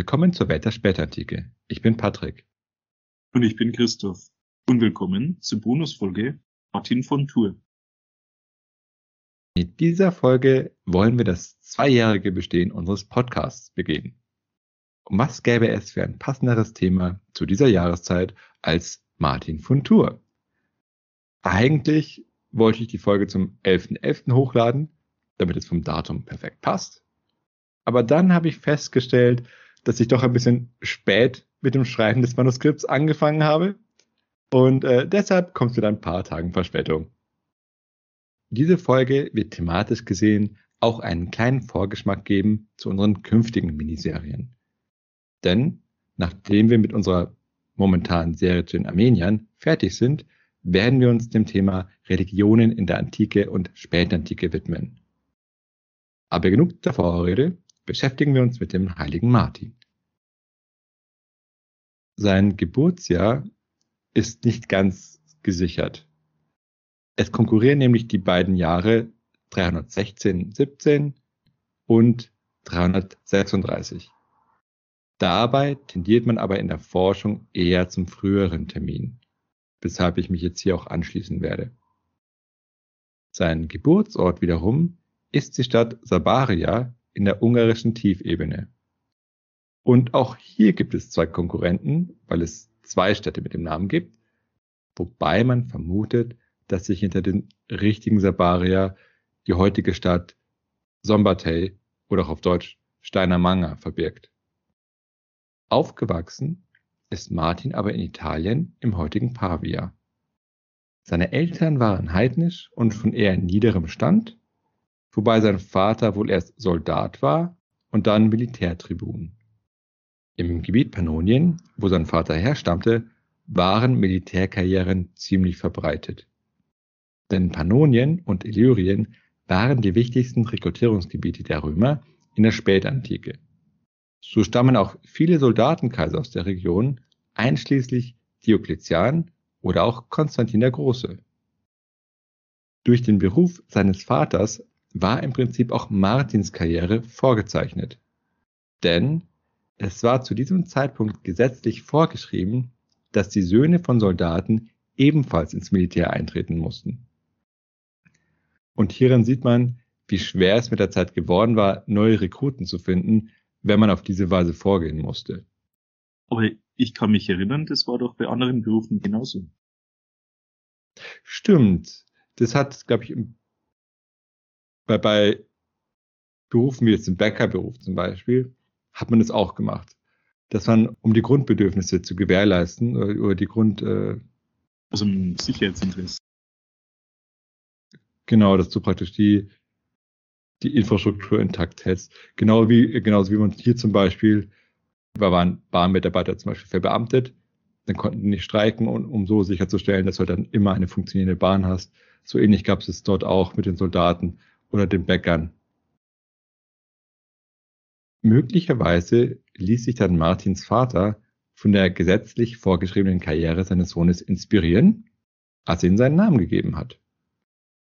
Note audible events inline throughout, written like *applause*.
Willkommen zur Welt der Spätantike. Ich bin Patrick. Und ich bin Christoph. Und willkommen zur Bonusfolge Martin von Tour. Mit dieser Folge wollen wir das zweijährige Bestehen unseres Podcasts begehen. Und was gäbe es für ein passenderes Thema zu dieser Jahreszeit als Martin von Tour? Eigentlich wollte ich die Folge zum 11.11. .11. hochladen, damit es vom Datum perfekt passt. Aber dann habe ich festgestellt, dass ich doch ein bisschen spät mit dem Schreiben des Manuskripts angefangen habe. Und äh, deshalb kommt es mit ein paar Tagen Verspätung. Diese Folge wird thematisch gesehen auch einen kleinen Vorgeschmack geben zu unseren künftigen Miniserien. Denn nachdem wir mit unserer momentanen Serie zu den Armeniern fertig sind, werden wir uns dem Thema Religionen in der Antike und Spätantike widmen. Aber genug der Vorrede, beschäftigen wir uns mit dem heiligen Martin. Sein Geburtsjahr ist nicht ganz gesichert. Es konkurrieren nämlich die beiden Jahre 316, 17 und 336. Dabei tendiert man aber in der Forschung eher zum früheren Termin, weshalb ich mich jetzt hier auch anschließen werde. Sein Geburtsort wiederum ist die Stadt Sabaria in der ungarischen Tiefebene. Und auch hier gibt es zwei Konkurrenten, weil es zwei Städte mit dem Namen gibt, wobei man vermutet, dass sich hinter den richtigen Sabaria die heutige Stadt Sombatei oder auch auf Deutsch Steinermanga verbirgt. Aufgewachsen ist Martin aber in Italien im heutigen Pavia. Seine Eltern waren heidnisch und von eher niederem Stand, wobei sein Vater wohl erst Soldat war und dann Militärtribun. Im Gebiet Pannonien, wo sein Vater herstammte, waren Militärkarrieren ziemlich verbreitet. Denn Pannonien und Illyrien waren die wichtigsten Rekrutierungsgebiete der Römer in der Spätantike. So stammen auch viele Soldatenkaiser aus der Region, einschließlich Diokletian oder auch Konstantin der Große. Durch den Beruf seines Vaters war im Prinzip auch Martins Karriere vorgezeichnet. Denn es war zu diesem Zeitpunkt gesetzlich vorgeschrieben, dass die Söhne von Soldaten ebenfalls ins Militär eintreten mussten. Und hierin sieht man, wie schwer es mit der Zeit geworden war, neue Rekruten zu finden, wenn man auf diese Weise vorgehen musste. Aber ich kann mich erinnern, das war doch bei anderen Berufen genauso. Stimmt. Das hat, glaube ich, bei, bei Berufen wie jetzt im Bäckerberuf zum Beispiel, hat man das auch gemacht. Dass man, um die Grundbedürfnisse zu gewährleisten, oder, oder die Grund... Äh, also ein Sicherheitsinteresse. Genau, dass du praktisch die, die Infrastruktur intakt hältst. Genau wie, genauso wie man hier zum Beispiel, da waren Bahnmitarbeiter zum Beispiel verbeamtet, dann konnten die nicht streiken, und, um so sicherzustellen, dass du dann immer eine funktionierende Bahn hast. So ähnlich gab es es dort auch mit den Soldaten oder den Bäckern. Möglicherweise ließ sich dann Martins Vater von der gesetzlich vorgeschriebenen Karriere seines Sohnes inspirieren, als er ihm seinen Namen gegeben hat.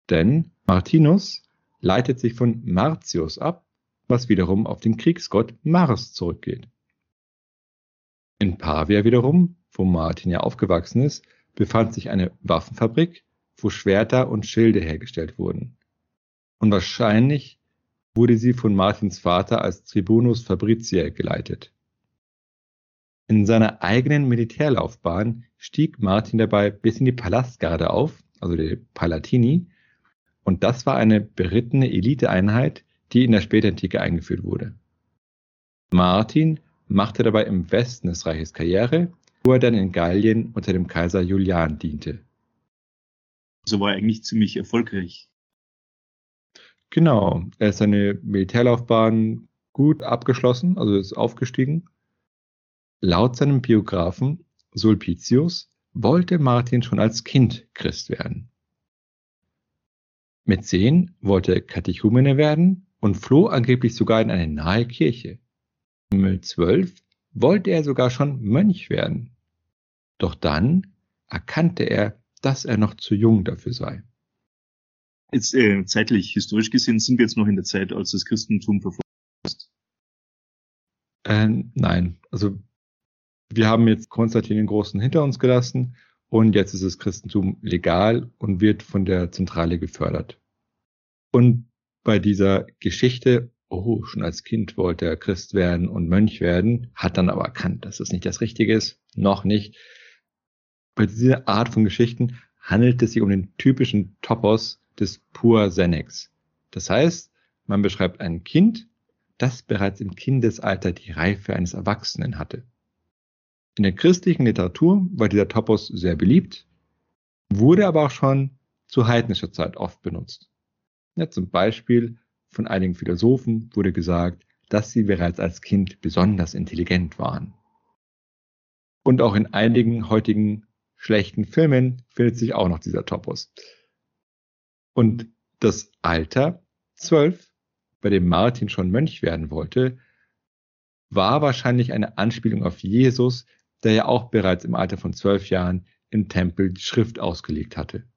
Denn Martinus leitet sich von Martius ab, was wiederum auf den Kriegsgott Mars zurückgeht. In Pavia wiederum, wo Martin ja aufgewachsen ist, befand sich eine Waffenfabrik, wo Schwerter und Schilde hergestellt wurden. Und wahrscheinlich wurde sie von Martins Vater als Tribunus Fabriciae geleitet. In seiner eigenen Militärlaufbahn stieg Martin dabei bis in die Palastgarde auf, also die Palatini, und das war eine berittene Eliteeinheit, die in der Spätantike eingeführt wurde. Martin machte dabei im Westen des Reiches Karriere, wo er dann in Gallien unter dem Kaiser Julian diente. So war er eigentlich ziemlich erfolgreich. Genau, er ist seine Militärlaufbahn gut abgeschlossen, also ist aufgestiegen. Laut seinem Biografen Sulpicius wollte Martin schon als Kind Christ werden. Mit zehn wollte er Katechumene werden und floh angeblich sogar in eine nahe Kirche. Mit zwölf wollte er sogar schon Mönch werden. Doch dann erkannte er, dass er noch zu jung dafür sei. Jetzt äh, zeitlich, historisch gesehen, sind wir jetzt noch in der Zeit, als das Christentum verfolgt ist. Ähm, nein, also wir haben jetzt Konstantin den Großen hinter uns gelassen und jetzt ist das Christentum legal und wird von der Zentrale gefördert. Und bei dieser Geschichte, oh, schon als Kind wollte er Christ werden und Mönch werden, hat dann aber erkannt, dass das nicht das Richtige ist, noch nicht. Bei dieser Art von Geschichten handelt es sich um den typischen Topos des Pur Senex. Das heißt, man beschreibt ein Kind, das bereits im Kindesalter die Reife eines Erwachsenen hatte. In der christlichen Literatur war dieser Topos sehr beliebt, wurde aber auch schon zu heidnischer Zeit oft benutzt. Ja, zum Beispiel von einigen Philosophen wurde gesagt, dass sie bereits als Kind besonders intelligent waren. Und auch in einigen heutigen schlechten Filmen findet sich auch noch dieser Topos. Und das Alter, zwölf, bei dem Martin schon Mönch werden wollte, war wahrscheinlich eine Anspielung auf Jesus, der ja auch bereits im Alter von zwölf Jahren im Tempel die Schrift ausgelegt hatte.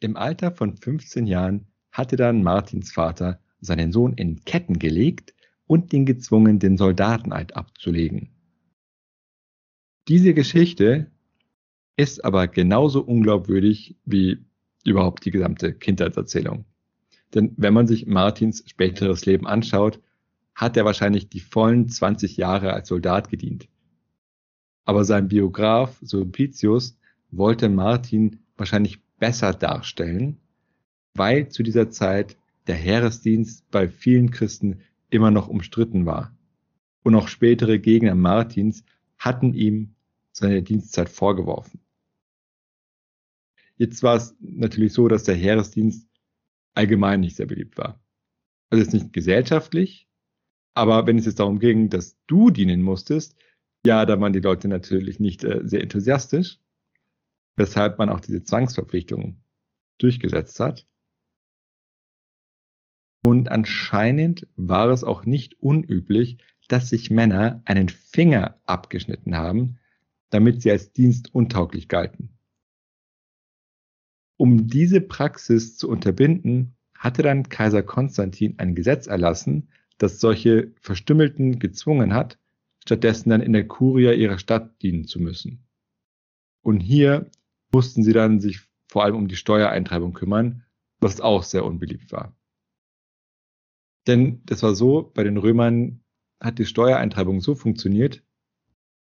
Im Alter von 15 Jahren hatte dann Martins Vater seinen Sohn in Ketten gelegt und ihn gezwungen, den Soldateneid abzulegen. Diese Geschichte ist aber genauso unglaubwürdig wie überhaupt die gesamte Kindheitserzählung. Denn wenn man sich Martins späteres Leben anschaut, hat er wahrscheinlich die vollen 20 Jahre als Soldat gedient. Aber sein Biograf Sulpicius wollte Martin wahrscheinlich besser darstellen, weil zu dieser Zeit der Heeresdienst bei vielen Christen immer noch umstritten war. Und auch spätere Gegner Martins hatten ihm seine Dienstzeit vorgeworfen. Jetzt war es natürlich so, dass der Heeresdienst allgemein nicht sehr beliebt war. Also jetzt nicht gesellschaftlich, aber wenn es jetzt darum ging, dass du dienen musstest, ja, da waren die Leute natürlich nicht äh, sehr enthusiastisch, weshalb man auch diese Zwangsverpflichtungen durchgesetzt hat. Und anscheinend war es auch nicht unüblich, dass sich Männer einen Finger abgeschnitten haben, damit sie als dienstuntauglich galten. Um diese Praxis zu unterbinden, hatte dann Kaiser Konstantin ein Gesetz erlassen, das solche Verstümmelten gezwungen hat, stattdessen dann in der Kuria ihrer Stadt dienen zu müssen. Und hier mussten sie dann sich vor allem um die Steuereintreibung kümmern, was auch sehr unbeliebt war. Denn das war so, bei den Römern hat die Steuereintreibung so funktioniert,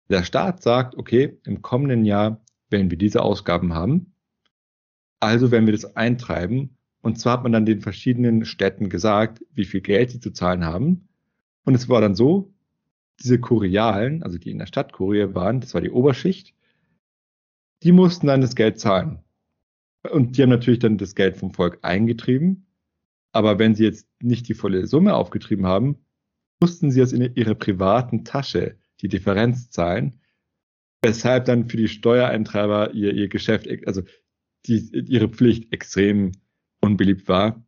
der Staat sagt, okay, im kommenden Jahr werden wir diese Ausgaben haben, also werden wir das eintreiben. Und zwar hat man dann den verschiedenen Städten gesagt, wie viel Geld sie zu zahlen haben. Und es war dann so, diese Kurialen, also die in der Stadt Kurie waren, das war die Oberschicht, die mussten dann das Geld zahlen. Und die haben natürlich dann das Geld vom Volk eingetrieben. Aber wenn sie jetzt nicht die volle Summe aufgetrieben haben, mussten sie es in ihrer privaten Tasche die Differenz zahlen, weshalb dann für die Steuereintreiber ihr, ihr Geschäft, also die, ihre Pflicht extrem unbeliebt war.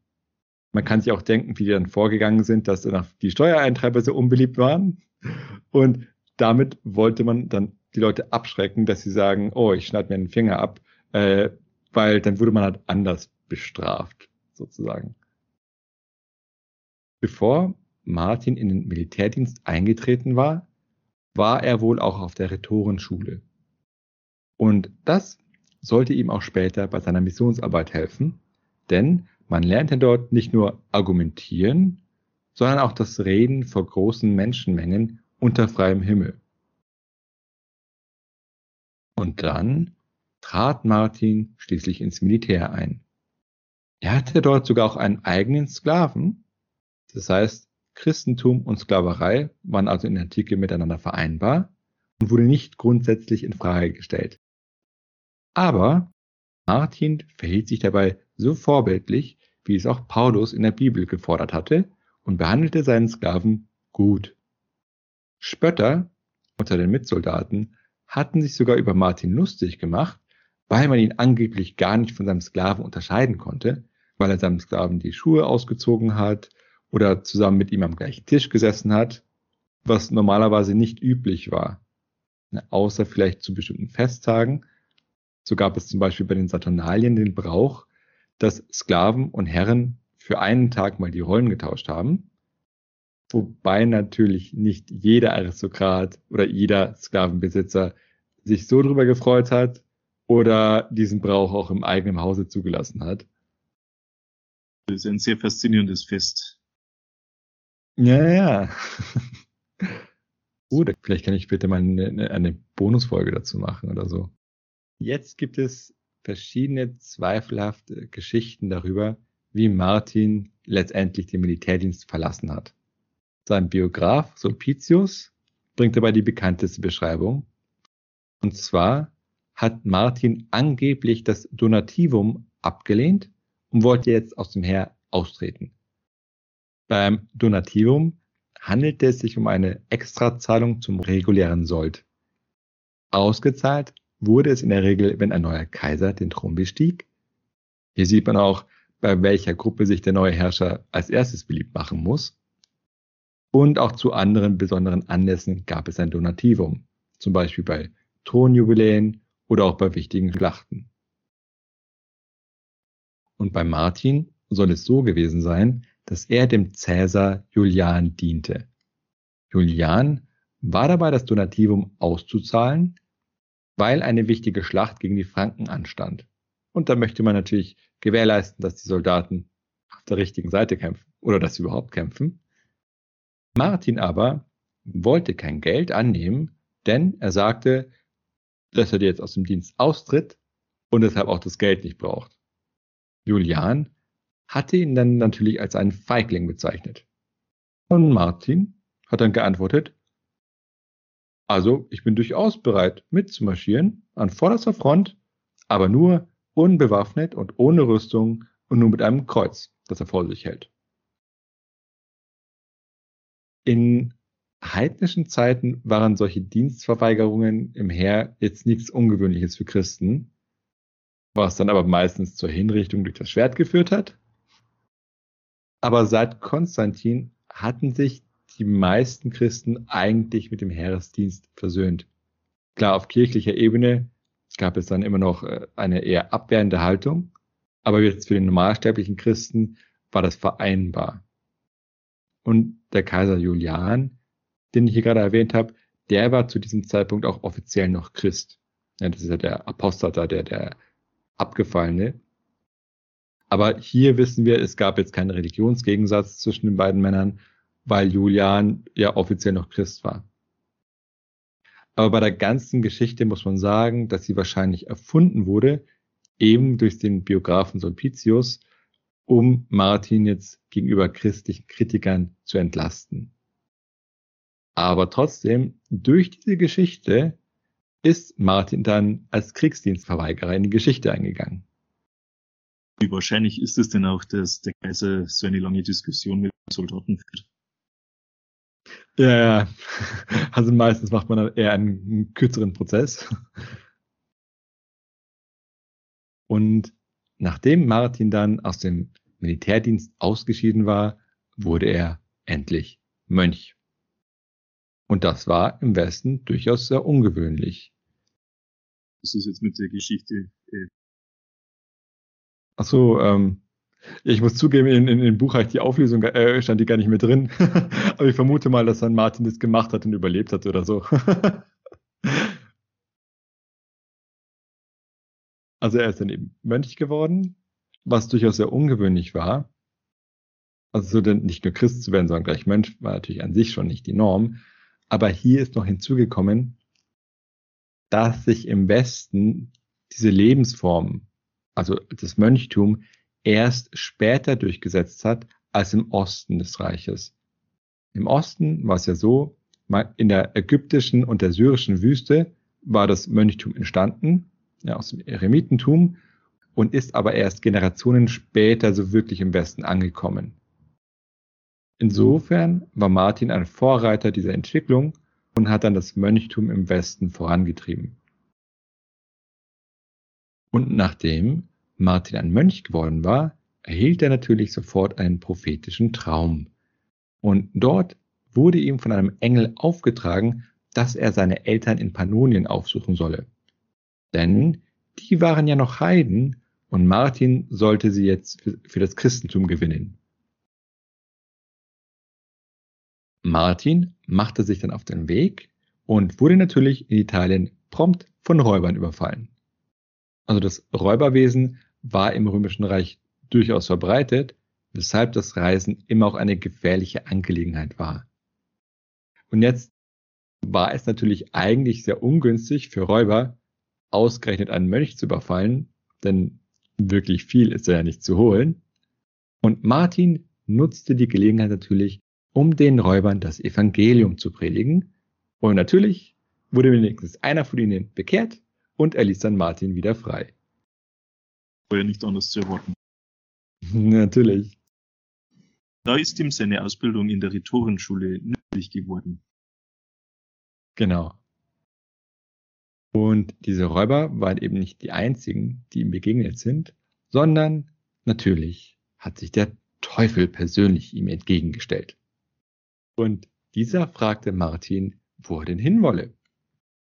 Man kann sich auch denken, wie die dann vorgegangen sind, dass dann die Steuereintreiber so unbeliebt waren. Und damit wollte man dann die Leute abschrecken, dass sie sagen, oh, ich schneide mir einen Finger ab, äh, weil dann wurde man halt anders bestraft, sozusagen. Bevor Martin in den Militärdienst eingetreten war, war er wohl auch auf der Rhetorenschule. Und das sollte ihm auch später bei seiner Missionsarbeit helfen, denn man lernte dort nicht nur argumentieren, sondern auch das Reden vor großen Menschenmengen unter freiem Himmel. Und dann trat Martin schließlich ins Militär ein. Er hatte dort sogar auch einen eigenen Sklaven. Das heißt, Christentum und Sklaverei waren also in der Antike miteinander vereinbar und wurde nicht grundsätzlich in Frage gestellt. Aber Martin verhielt sich dabei so vorbildlich, wie es auch Paulus in der Bibel gefordert hatte, und behandelte seinen Sklaven gut. Spötter unter den Mitsoldaten hatten sich sogar über Martin lustig gemacht, weil man ihn angeblich gar nicht von seinem Sklaven unterscheiden konnte, weil er seinem Sklaven die Schuhe ausgezogen hat oder zusammen mit ihm am gleichen Tisch gesessen hat, was normalerweise nicht üblich war. Außer vielleicht zu bestimmten Festtagen, so gab es zum Beispiel bei den Saturnalien den Brauch, dass Sklaven und Herren für einen Tag mal die Rollen getauscht haben. Wobei natürlich nicht jeder Aristokrat oder jeder Sklavenbesitzer sich so drüber gefreut hat oder diesen Brauch auch im eigenen Hause zugelassen hat. Das ist ein sehr faszinierendes Fest. Ja, ja. *laughs* Gut, vielleicht kann ich später mal eine, eine Bonusfolge dazu machen oder so. Jetzt gibt es verschiedene zweifelhafte Geschichten darüber, wie Martin letztendlich den Militärdienst verlassen hat. Sein Biograf Sulpicius bringt dabei die bekannteste Beschreibung. Und zwar hat Martin angeblich das Donativum abgelehnt und wollte jetzt aus dem Heer austreten. Beim Donativum handelte es sich um eine Extrazahlung zum regulären Sold. Ausgezahlt wurde es in der Regel, wenn ein neuer Kaiser den Thron bestieg. Hier sieht man auch, bei welcher Gruppe sich der neue Herrscher als erstes beliebt machen muss. Und auch zu anderen besonderen Anlässen gab es ein Donativum, zum Beispiel bei Thronjubiläen oder auch bei wichtigen Schlachten. Und bei Martin soll es so gewesen sein, dass er dem Cäsar Julian diente. Julian war dabei, das Donativum auszuzahlen, weil eine wichtige Schlacht gegen die Franken anstand. Und da möchte man natürlich gewährleisten, dass die Soldaten auf der richtigen Seite kämpfen oder dass sie überhaupt kämpfen. Martin aber wollte kein Geld annehmen, denn er sagte, dass er jetzt aus dem Dienst austritt und deshalb auch das Geld nicht braucht. Julian hatte ihn dann natürlich als einen Feigling bezeichnet. Und Martin hat dann geantwortet, also ich bin durchaus bereit mitzumarschieren an vorderster Front, aber nur unbewaffnet und ohne Rüstung und nur mit einem Kreuz, das er vor sich hält. In heidnischen Zeiten waren solche Dienstverweigerungen im Heer jetzt nichts Ungewöhnliches für Christen, was dann aber meistens zur Hinrichtung durch das Schwert geführt hat. Aber seit Konstantin hatten sich die meisten Christen eigentlich mit dem Heeresdienst versöhnt. Klar, auf kirchlicher Ebene gab es dann immer noch äh, eine eher abwehrende Haltung, aber jetzt für den normalsterblichen Christen war das vereinbar. Und der Kaiser Julian, den ich hier gerade erwähnt habe, der war zu diesem Zeitpunkt auch offiziell noch Christ. Ja, das ist ja der Apostata, der, der Abgefallene. Aber hier wissen wir, es gab jetzt keinen Religionsgegensatz zwischen den beiden Männern, weil Julian ja offiziell noch Christ war. Aber bei der ganzen Geschichte muss man sagen, dass sie wahrscheinlich erfunden wurde, eben durch den Biografen Sulpicius, um Martin jetzt gegenüber christlichen Kritikern zu entlasten. Aber trotzdem, durch diese Geschichte ist Martin dann als Kriegsdienstverweigerer in die Geschichte eingegangen. Wie wahrscheinlich ist es denn auch, dass der Kaiser so eine lange Diskussion mit Soldaten führt? Ja, *laughs* also meistens macht man eher einen kürzeren Prozess. Und Nachdem Martin dann aus dem Militärdienst ausgeschieden war, wurde er endlich Mönch. Und das war im Westen durchaus sehr ungewöhnlich. Was ist jetzt mit der Geschichte? Ach so, ähm, ich muss zugeben, in, in, in dem Buch habe ich die Auflösung, äh, stand die gar nicht mehr drin. *laughs* Aber ich vermute mal, dass dann Martin das gemacht hat und überlebt hat oder so. *laughs* Also er ist dann eben Mönch geworden, was durchaus sehr ungewöhnlich war. Also so denn nicht nur Christ zu werden, sondern gleich Mönch war natürlich an sich schon nicht die Norm. Aber hier ist noch hinzugekommen, dass sich im Westen diese Lebensform, also das Mönchtum, erst später durchgesetzt hat als im Osten des Reiches. Im Osten war es ja so, in der ägyptischen und der syrischen Wüste war das Mönchtum entstanden ja, aus dem Eremitentum und ist aber erst Generationen später so wirklich im Westen angekommen. Insofern war Martin ein Vorreiter dieser Entwicklung und hat dann das Mönchtum im Westen vorangetrieben. Und nachdem Martin ein Mönch geworden war, erhielt er natürlich sofort einen prophetischen Traum. Und dort wurde ihm von einem Engel aufgetragen, dass er seine Eltern in Pannonien aufsuchen solle. Denn die waren ja noch Heiden und Martin sollte sie jetzt für, das Christentum gewinnen. Martin machte sich dann auf den Weg und wurde natürlich in Italien prompt von Räubern überfallen. Also das Räuberwesen war im Römischen Reich durchaus verbreitet, weshalb das Reisen immer auch eine gefährliche Angelegenheit war. Und jetzt war es natürlich eigentlich sehr ungünstig für Räuber, ausgerechnet einen Mönch zu überfallen, denn wirklich viel ist ja nicht zu holen. Und Martin nutzte die Gelegenheit natürlich, um den Räubern das Evangelium zu predigen. Und natürlich wurde wenigstens einer von ihnen bekehrt und er ließ dann Martin wieder frei. War ja nicht anders zu erwarten. *laughs* Natürlich. Da ist ihm seine Ausbildung in der Rhetorenschule nützlich geworden. Genau. Und diese Räuber waren eben nicht die einzigen, die ihm begegnet sind, sondern natürlich hat sich der Teufel persönlich ihm entgegengestellt. Und dieser fragte Martin, wo er denn hinwolle.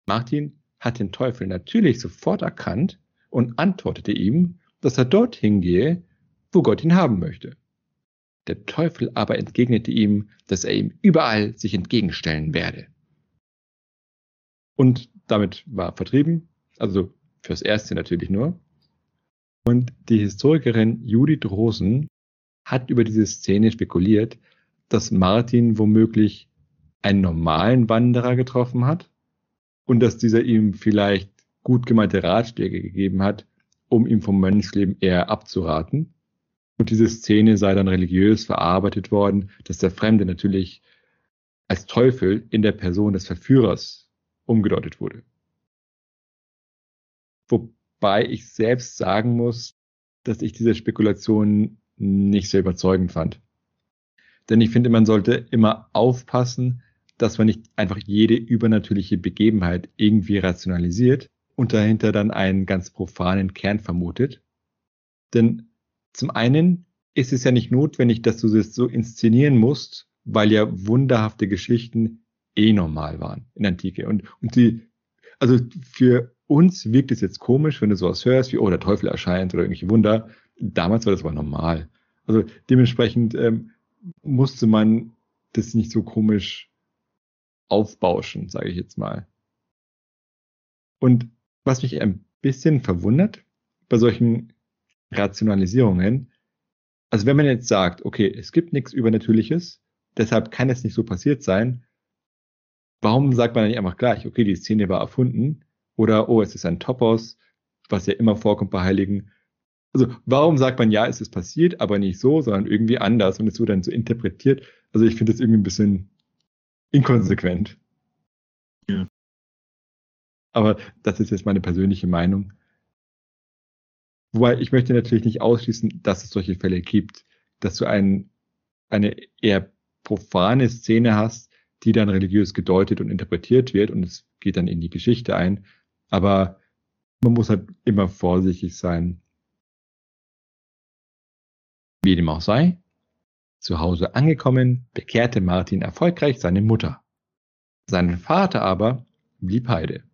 Martin hat den Teufel natürlich sofort erkannt und antwortete ihm, dass er dorthin gehe, wo Gott ihn haben möchte. Der Teufel aber entgegnete ihm, dass er ihm überall sich entgegenstellen werde. Und damit war vertrieben, also fürs Erste natürlich nur. Und die Historikerin Judith Rosen hat über diese Szene spekuliert, dass Martin womöglich einen normalen Wanderer getroffen hat und dass dieser ihm vielleicht gut gemeinte Ratschläge gegeben hat, um ihm vom Mönchsleben eher abzuraten. Und diese Szene sei dann religiös verarbeitet worden, dass der Fremde natürlich als Teufel in der Person des Verführers umgedeutet wurde. Wobei ich selbst sagen muss, dass ich diese Spekulation nicht sehr überzeugend fand. Denn ich finde, man sollte immer aufpassen, dass man nicht einfach jede übernatürliche Begebenheit irgendwie rationalisiert und dahinter dann einen ganz profanen Kern vermutet. Denn zum einen ist es ja nicht notwendig, dass du es so inszenieren musst, weil ja wunderhafte Geschichten eh normal waren in Antike. Und, und die, also für uns wirkt es jetzt komisch, wenn du sowas hörst, wie, oh, der Teufel erscheint oder irgendwelche Wunder. Damals war das aber normal. Also dementsprechend ähm, musste man das nicht so komisch aufbauschen, sage ich jetzt mal. Und was mich ein bisschen verwundert bei solchen Rationalisierungen, also wenn man jetzt sagt, okay, es gibt nichts Übernatürliches, deshalb kann es nicht so passiert sein, warum sagt man nicht einfach gleich, okay, die Szene war erfunden oder oh, es ist ein Topos, was ja immer vorkommt bei Heiligen. Also warum sagt man ja, es ist passiert, aber nicht so, sondern irgendwie anders und es wird dann so interpretiert. Also ich finde das irgendwie ein bisschen inkonsequent. Ja. Aber das ist jetzt meine persönliche Meinung. Wobei ich möchte natürlich nicht ausschließen, dass es solche Fälle gibt, dass du ein, eine eher profane Szene hast, die dann religiös gedeutet und interpretiert wird und es geht dann in die Geschichte ein. Aber man muss halt immer vorsichtig sein. Wie dem auch sei, zu Hause angekommen, bekehrte Martin erfolgreich seine Mutter. Sein Vater aber blieb Heide.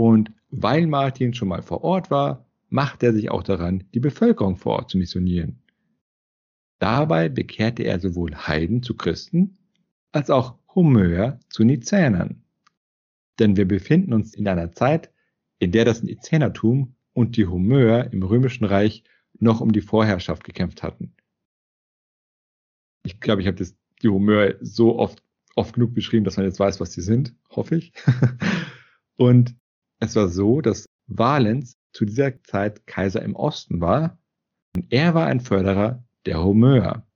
Und weil Martin schon mal vor Ort war, machte er sich auch daran, die Bevölkerung vor Ort zu missionieren. Dabei bekehrte er sowohl Heiden zu Christen als auch Homöer zu Nizänern. Denn wir befinden uns in einer Zeit, in der das Nizänertum und die Homöer im Römischen Reich noch um die Vorherrschaft gekämpft hatten. Ich glaube, ich habe das, die Homöer so oft, oft genug beschrieben, dass man jetzt weiß, was sie sind, hoffe ich. *laughs* und es war so, dass Valens zu dieser Zeit Kaiser im Osten war und er war ein Förderer der Homöer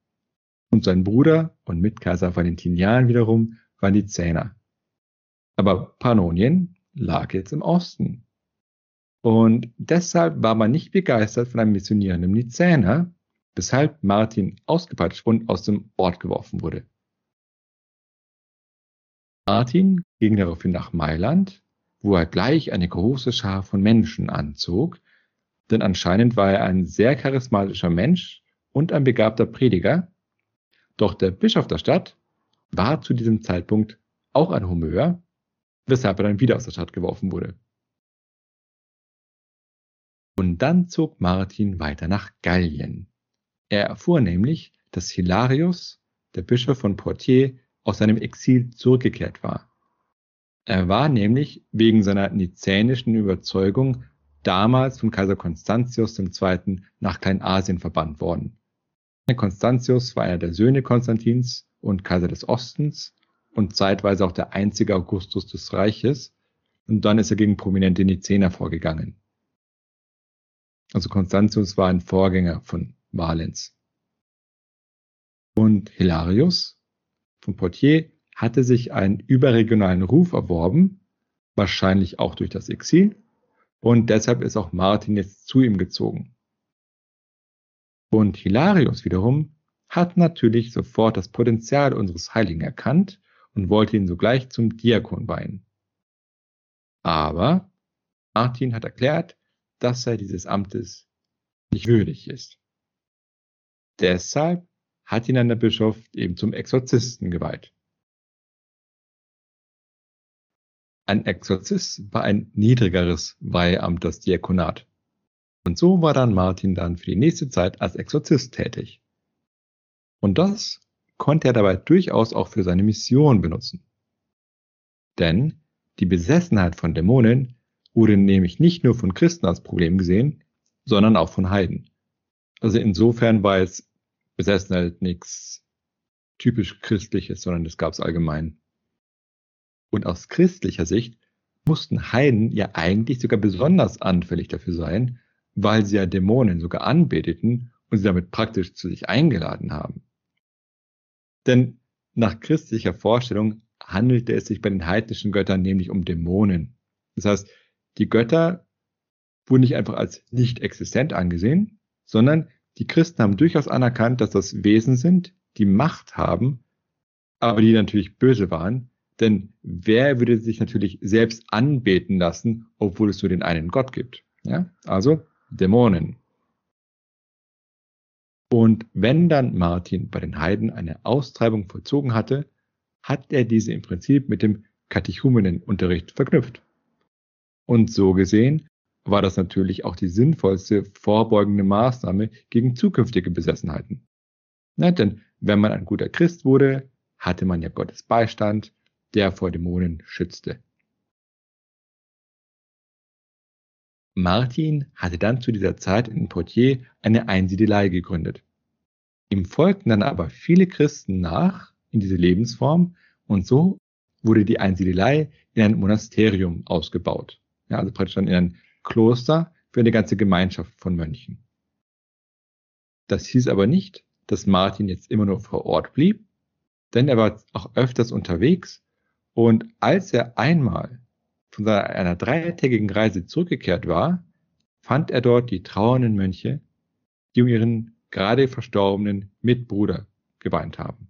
und sein Bruder und Mitkaiser Valentinian wiederum waren die Zähner. Aber Pannonien lag jetzt im Osten. Und deshalb war man nicht begeistert von einem missionierenden Nizäner, weshalb Martin ausgepeitscht und aus dem Ort geworfen wurde. Martin ging daraufhin nach Mailand, wo er gleich eine große Schar von Menschen anzog, denn anscheinend war er ein sehr charismatischer Mensch und ein begabter Prediger, doch der Bischof der Stadt war zu diesem Zeitpunkt auch ein Homöer, weshalb er dann wieder aus der Stadt geworfen wurde. Und dann zog Martin weiter nach Gallien. Er erfuhr nämlich, dass Hilarius, der Bischof von Poitiers, aus seinem Exil zurückgekehrt war. Er war nämlich wegen seiner nizänischen Überzeugung damals von Kaiser Konstantius II. nach Kleinasien verbannt worden. Konstantius war einer der Söhne Konstantins und Kaiser des Ostens und zeitweise auch der einzige Augustus des Reiches. Und dann ist er gegen prominente Nizener vorgegangen. Also Konstantius war ein Vorgänger von Valens. Und Hilarius von Poitiers hatte sich einen überregionalen Ruf erworben, wahrscheinlich auch durch das Exil, und deshalb ist auch Martin jetzt zu ihm gezogen. Und Hilarius wiederum hat natürlich sofort das Potenzial unseres Heiligen erkannt und wollte ihn sogleich zum Diakon weihen. Aber Martin hat erklärt, dass er dieses Amtes nicht würdig ist. Deshalb hat ihn dann der Bischof eben zum Exorzisten geweiht. Ein Exorzist war ein niedrigeres Weihamt, das Diakonat. Und so war dann Martin dann für die nächste Zeit als Exorzist tätig. Und das konnte er dabei durchaus auch für seine Mission benutzen. Denn die Besessenheit von Dämonen wurde nämlich nicht nur von Christen als Problem gesehen, sondern auch von Heiden. Also insofern war es Besessenheit nichts typisch Christliches, sondern das gab es allgemein. Und aus christlicher Sicht mussten Heiden ja eigentlich sogar besonders anfällig dafür sein, weil sie ja Dämonen sogar anbeteten und sie damit praktisch zu sich eingeladen haben. Denn nach christlicher Vorstellung handelte es sich bei den heidnischen Göttern nämlich um Dämonen. Das heißt, die Götter wurden nicht einfach als nicht existent angesehen, sondern die Christen haben durchaus anerkannt, dass das Wesen sind, die Macht haben, aber die natürlich böse waren. Denn wer würde sich natürlich selbst anbeten lassen, obwohl es nur den einen Gott gibt? Ja? Also Dämonen. Und wenn dann Martin bei den Heiden eine Austreibung vollzogen hatte, hat er diese im Prinzip mit dem Katechumenenunterricht verknüpft. Und so gesehen war das natürlich auch die sinnvollste vorbeugende Maßnahme gegen zukünftige Besessenheiten. Na, denn wenn man ein guter Christ wurde, hatte man ja Gottes Beistand, der vor Dämonen schützte. Martin hatte dann zu dieser Zeit in Poitiers eine Einsiedelei gegründet. Ihm folgten dann aber viele Christen nach in diese Lebensform und so wurde die Einsiedelei in ein Monasterium ausgebaut. Ja, also praktisch dann in ein Kloster für eine ganze Gemeinschaft von Mönchen. Das hieß aber nicht, dass Martin jetzt immer nur vor Ort blieb, denn er war auch öfters unterwegs und als er einmal von einer dreitägigen Reise zurückgekehrt war, fand er dort die trauernden Mönche, die um ihren gerade verstorbenen Mitbruder geweint haben.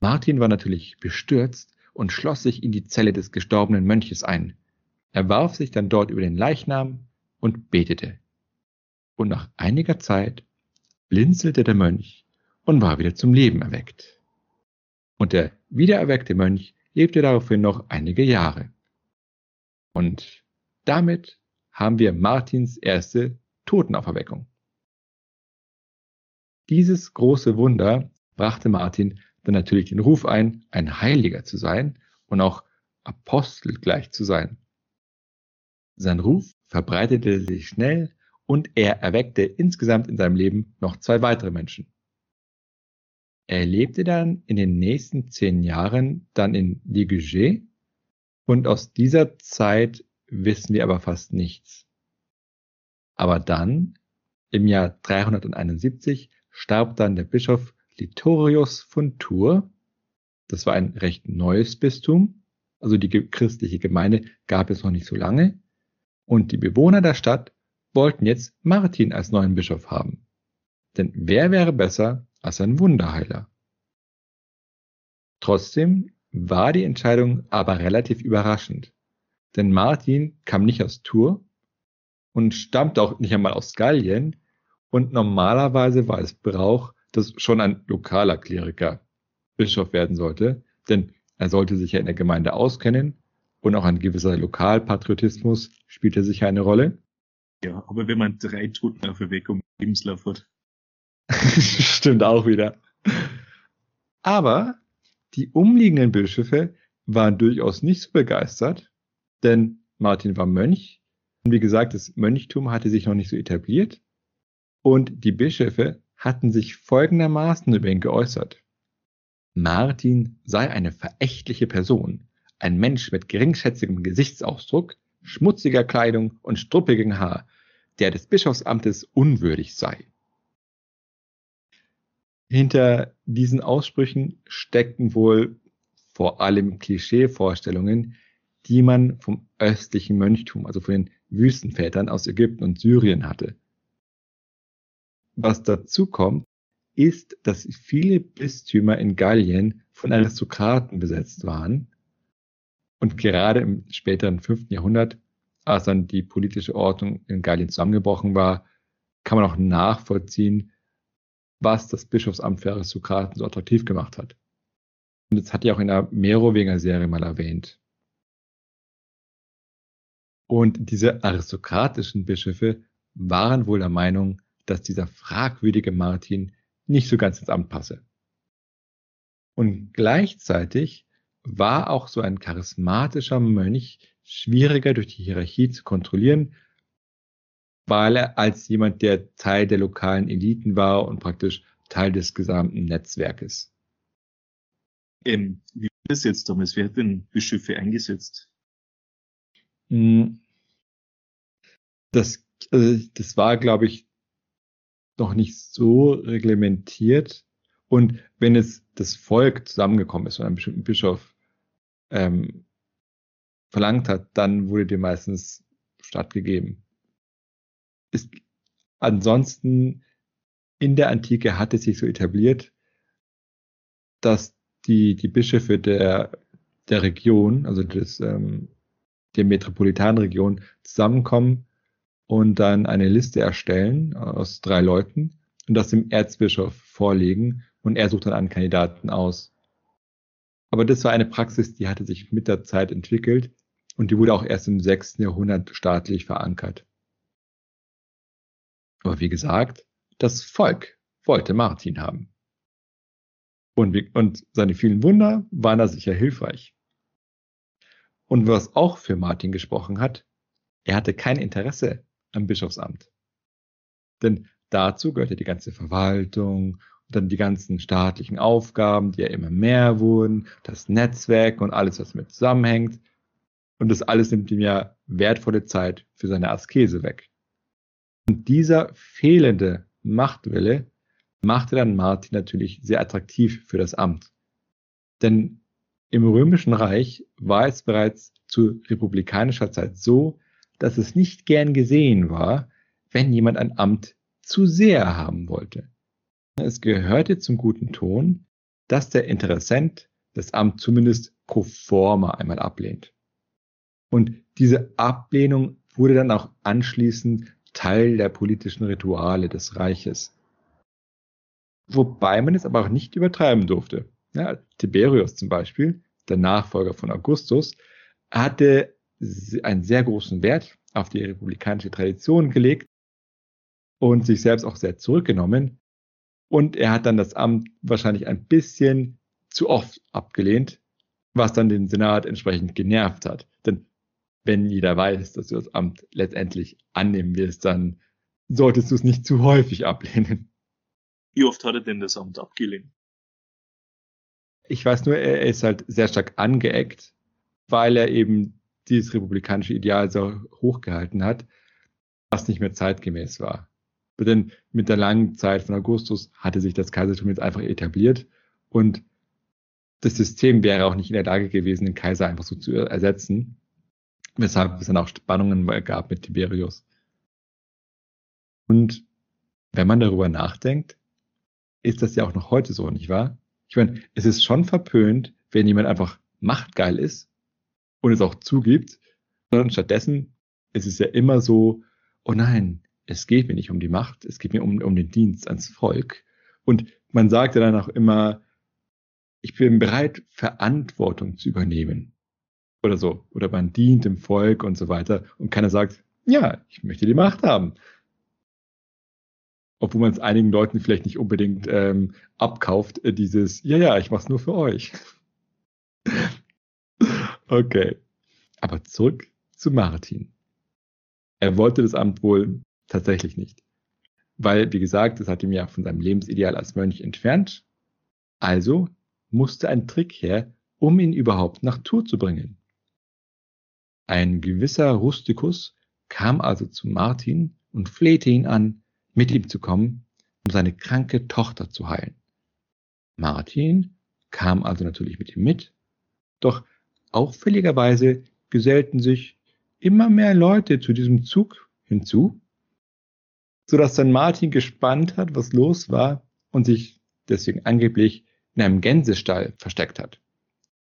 Martin war natürlich bestürzt und schloss sich in die Zelle des gestorbenen Mönches ein, er warf sich dann dort über den Leichnam und betete. Und nach einiger Zeit blinzelte der Mönch und war wieder zum Leben erweckt. Und der wiedererweckte Mönch lebte daraufhin noch einige Jahre. Und damit haben wir Martins erste Totenauferweckung. Dieses große Wunder brachte Martin dann natürlich den Ruf ein, ein Heiliger zu sein und auch Apostel gleich zu sein. Sein Ruf verbreitete sich schnell und er erweckte insgesamt in seinem Leben noch zwei weitere Menschen. Er lebte dann in den nächsten zehn Jahren dann in Ligugé und aus dieser Zeit wissen wir aber fast nichts. Aber dann, im Jahr 371, starb dann der Bischof Litorius von Tours. Das war ein recht neues Bistum. Also die christliche Gemeinde gab es noch nicht so lange und die Bewohner der Stadt wollten jetzt Martin als neuen Bischof haben. Denn wer wäre besser als ein Wunderheiler? Trotzdem war die Entscheidung aber relativ überraschend. Denn Martin kam nicht aus Tours und stammte auch nicht einmal aus Gallien. Und normalerweise war es Brauch, dass schon ein lokaler Kleriker Bischof werden sollte. Denn er sollte sich ja in der Gemeinde auskennen und auch ein gewisser Lokalpatriotismus spielte sicher eine Rolle. Ja, aber wenn man drei Toten auf Erweckung im Lebenslauf hat. *laughs* Stimmt auch wieder. Aber Die umliegenden Bischöfe waren durchaus nicht so begeistert, denn Martin war Mönch. Und wie gesagt, das Mönchtum hatte sich noch nicht so etabliert. Und die Bischöfe hatten sich folgendermaßen über ihn geäußert. Martin sei eine verächtliche Person, ein Mensch mit geringschätzigem Gesichtsausdruck, schmutziger Kleidung und struppigem Haar, der des Bischofsamtes unwürdig sei. Hinter diesen Aussprüchen steckten wohl vor allem Klischeevorstellungen, die man vom östlichen Mönchtum, also von den Wüstenvätern aus Ägypten und Syrien hatte. Was dazu kommt, ist, dass viele Bistümer in Gallien von Aristokraten besetzt waren. Und gerade im späteren 5. Jahrhundert, als dann die politische Ordnung in Gallien zusammengebrochen war, kann man auch nachvollziehen, was das Bischofsamt für Aristokraten so attraktiv gemacht hat. Und das hat ja auch in der Merowinger-Serie mal erwähnt. Und diese aristokratischen Bischöfe waren wohl der Meinung, dass dieser fragwürdige Martin nicht so ganz ins Amt passe. Und gleichzeitig war auch so ein charismatischer Mönch schwieriger durch die Hierarchie zu kontrollieren, weil er als jemand, der Teil der lokalen Eliten war und praktisch Teil des gesamten Netzwerkes. Ähm, wie war das jetzt damals? Wer hat denn Bischöfe eingesetzt? Hm. Das, also das war, glaube ich, noch nicht so reglementiert. Und wenn es das Volk zusammengekommen ist und einen bestimmten Bischof ähm, verlangt hat, dann wurde dem meistens stattgegeben. Ist, ansonsten in der Antike hat es sich so etabliert, dass die, die Bischöfe der, der Region, also des, ähm, der Metropolitanregion zusammenkommen und dann eine Liste erstellen aus drei Leuten und das dem Erzbischof vorlegen und er sucht dann einen Kandidaten aus. Aber das war eine Praxis, die hatte sich mit der Zeit entwickelt und die wurde auch erst im 6. Jahrhundert staatlich verankert. Aber wie gesagt, das Volk wollte Martin haben. Und, und seine vielen Wunder waren da sicher hilfreich. Und was auch für Martin gesprochen hat, er hatte kein Interesse am Bischofsamt. Denn dazu gehörte die ganze Verwaltung und dann die ganzen staatlichen Aufgaben, die ja immer mehr wurden, das Netzwerk und alles, was mit zusammenhängt. Und das alles nimmt ihm ja wertvolle Zeit für seine Askese weg. Und dieser fehlende Machtwille machte dann Martin natürlich sehr attraktiv für das Amt. Denn im Römischen Reich war es bereits zu republikanischer Zeit so, dass es nicht gern gesehen war, wenn jemand ein Amt zu sehr haben wollte. Es gehörte zum guten Ton, dass der Interessent das Amt zumindest pro forma einmal ablehnt. Und diese Ablehnung wurde dann auch anschließend Teil der politischen Rituale des Reiches. Wobei man es aber auch nicht übertreiben durfte. Ja, Tiberius zum Beispiel, der Nachfolger von Augustus, hatte einen sehr großen Wert auf die republikanische Tradition gelegt und sich selbst auch sehr zurückgenommen. Und er hat dann das Amt wahrscheinlich ein bisschen zu oft abgelehnt, was dann den Senat entsprechend genervt hat. Denn wenn jeder weiß, dass du das Amt letztendlich annehmen wirst, dann solltest du es nicht zu häufig ablehnen. Wie oft hat er denn das Amt abgelehnt? Ich weiß nur, er ist halt sehr stark angeeckt, weil er eben dieses republikanische Ideal so hochgehalten hat, was nicht mehr zeitgemäß war. Denn mit der langen Zeit von Augustus hatte sich das Kaisertum jetzt einfach etabliert und das System wäre auch nicht in der Lage gewesen, den Kaiser einfach so zu ersetzen, weshalb es dann auch Spannungen gab mit Tiberius. Und wenn man darüber nachdenkt, ist das ja auch noch heute so, nicht wahr? Ich meine, es ist schon verpönt, wenn jemand einfach machtgeil ist und es auch zugibt, sondern stattdessen ist es ja immer so, oh nein, es geht mir nicht um die Macht, es geht mir um, um den Dienst ans Volk. Und man sagt ja dann auch immer, ich bin bereit, Verantwortung zu übernehmen. Oder so. Oder man dient dem Volk und so weiter. Und keiner sagt, ja, ich möchte die Macht haben. Obwohl man es einigen Leuten vielleicht nicht unbedingt ähm, abkauft, äh, dieses, ja, ja, ich mach's nur für euch. *laughs* okay. Aber zurück zu Martin. Er wollte das Amt wohl tatsächlich nicht. Weil, wie gesagt, das hat ihm ja von seinem Lebensideal als Mönch entfernt. Also musste ein Trick her, um ihn überhaupt nach Tour zu bringen. Ein gewisser Rustikus kam also zu Martin und flehte ihn an, mit ihm zu kommen, um seine kranke Tochter zu heilen. Martin kam also natürlich mit ihm mit, doch auffälligerweise gesellten sich immer mehr Leute zu diesem Zug hinzu, so dass dann Martin gespannt hat, was los war und sich deswegen angeblich in einem Gänsestall versteckt hat.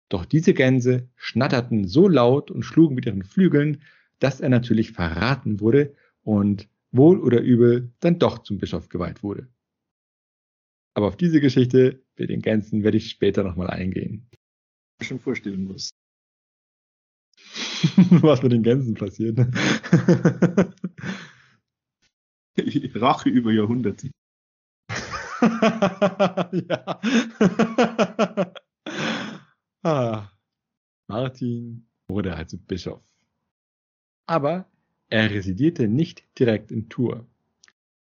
Doch diese Gänse schnatterten so laut und schlugen mit ihren Flügeln, dass er natürlich verraten wurde und wohl oder übel dann doch zum Bischof geweiht wurde. Aber auf diese Geschichte mit den Gänsen werde ich später nochmal eingehen. Schon vorstellen muss. *laughs* Was mit den Gänsen passiert. Rache über Jahrhunderte. *laughs* ja. Ah. Martin wurde also Bischof. Aber er residierte nicht direkt in Tours.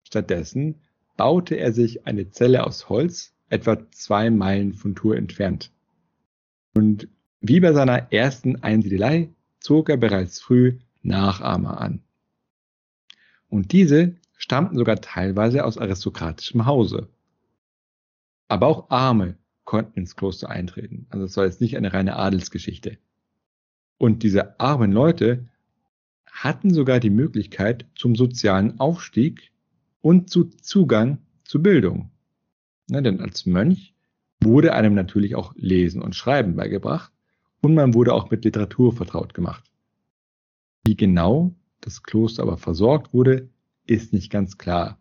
Stattdessen baute er sich eine Zelle aus Holz, etwa zwei Meilen von Tours entfernt. Und wie bei seiner ersten Einsiedelei zog er bereits früh Nachahmer an. Und diese stammten sogar teilweise aus aristokratischem Hause. Aber auch Arme konnten ins Kloster eintreten. Also es war jetzt nicht eine reine Adelsgeschichte. Und diese armen Leute hatten sogar die Möglichkeit zum sozialen Aufstieg und zu Zugang zu Bildung. Ne, denn als Mönch wurde einem natürlich auch Lesen und Schreiben beigebracht und man wurde auch mit Literatur vertraut gemacht. Wie genau das Kloster aber versorgt wurde, ist nicht ganz klar.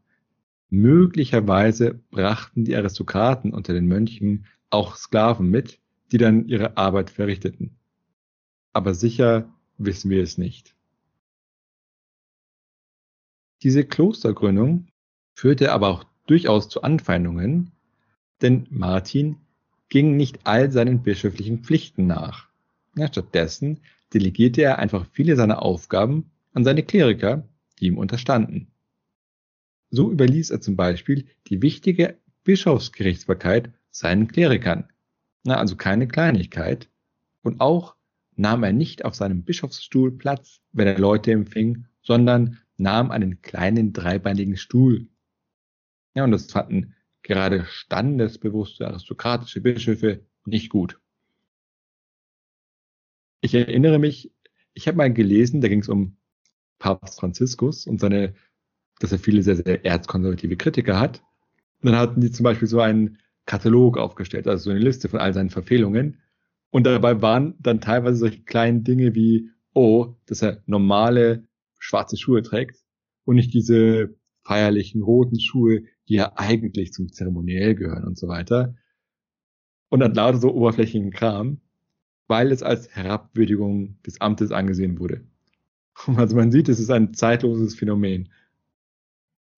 Möglicherweise brachten die Aristokraten unter den Mönchen auch Sklaven mit, die dann ihre Arbeit verrichteten. Aber sicher wissen wir es nicht. Diese Klostergründung führte aber auch durchaus zu Anfeindungen, denn Martin ging nicht all seinen bischöflichen Pflichten nach. Ja, stattdessen delegierte er einfach viele seiner Aufgaben an seine Kleriker, die ihm unterstanden. So überließ er zum Beispiel die wichtige Bischofsgerichtsbarkeit seinen Klerikern. Na, also keine Kleinigkeit. Und auch nahm er nicht auf seinem Bischofsstuhl Platz, wenn er Leute empfing, sondern nahm einen kleinen dreibeinigen Stuhl. Ja, und das fanden gerade standesbewusste aristokratische Bischöfe nicht gut. Ich erinnere mich, ich habe mal gelesen, da ging es um Papst Franziskus und seine dass er viele sehr, sehr erzkonservative Kritiker hat. Und dann hatten die zum Beispiel so einen Katalog aufgestellt, also so eine Liste von all seinen Verfehlungen. Und dabei waren dann teilweise solche kleinen Dinge wie, oh, dass er normale schwarze Schuhe trägt und nicht diese feierlichen roten Schuhe, die ja eigentlich zum Zeremoniell gehören und so weiter. Und dann lauter so oberflächlichen Kram, weil es als Herabwürdigung des Amtes angesehen wurde. *laughs* Also man sieht, es ist ein zeitloses Phänomen.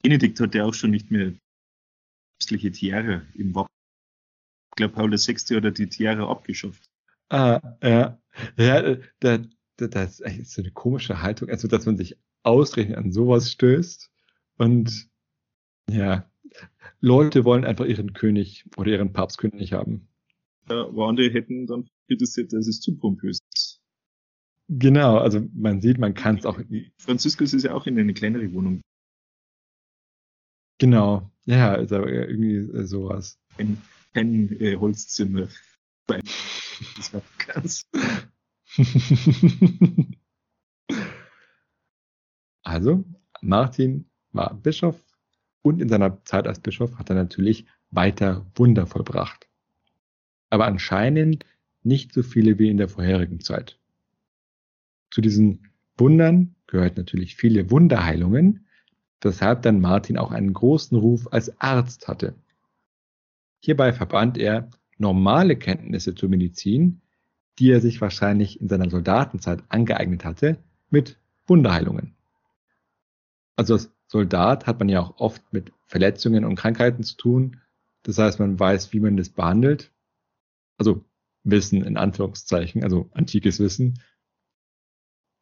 Benedikt hat ja auch schon nicht mehr christliche Tiare im Wappen. Ich glaube, Paul VI. hat die Tiare abgeschafft. Ah, ja. Ja, da, da, das ist so eine komische Haltung, also dass man sich ausgerechnet an sowas stößt. Und ja, Leute wollen einfach ihren König oder ihren Papstkönig haben. Ja, aber andere hätten dann kritisiert, dass es zu pompös ist. Genau, also man sieht, man kann es auch. Franziskus ist ja auch in eine kleinere Wohnung Genau, ja, also irgendwie äh, sowas. Ein, ein äh, Holzzimmer beim des Vatikans. also, Martin war Bischof und in seiner Zeit als Bischof hat er natürlich weiter Wunder vollbracht. Aber anscheinend nicht so viele wie in der vorherigen Zeit. Zu diesen Wundern gehört natürlich viele Wunderheilungen, weshalb dann Martin auch einen großen Ruf als Arzt hatte. Hierbei verband er normale Kenntnisse zur Medizin, die er sich wahrscheinlich in seiner Soldatenzeit angeeignet hatte, mit Wunderheilungen. Also als Soldat hat man ja auch oft mit Verletzungen und Krankheiten zu tun. Das heißt, man weiß, wie man das behandelt. Also Wissen in Anführungszeichen, also antikes Wissen.